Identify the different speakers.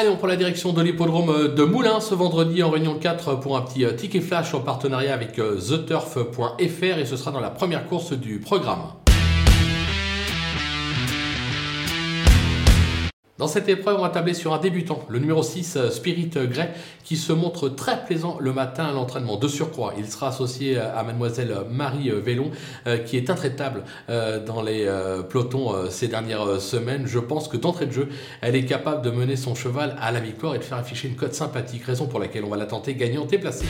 Speaker 1: Allez, on prend la direction de l'hippodrome de Moulins ce vendredi en réunion 4 pour un petit euh, ticket flash en partenariat avec euh, theturf.fr et ce sera dans la première course du programme. Dans cette épreuve, on va tabler sur un débutant, le numéro 6, euh, Spirit Grey, qui se montre très plaisant le matin à l'entraînement. De surcroît, il sera associé à mademoiselle Marie Vélon, euh, qui est intraitable euh, dans les pelotons ces dernières semaines. Je pense que d'entrée de jeu, elle est capable de mener son cheval à la victoire et de faire afficher une cote sympathique, raison pour laquelle on va la tenter gagnante et placée.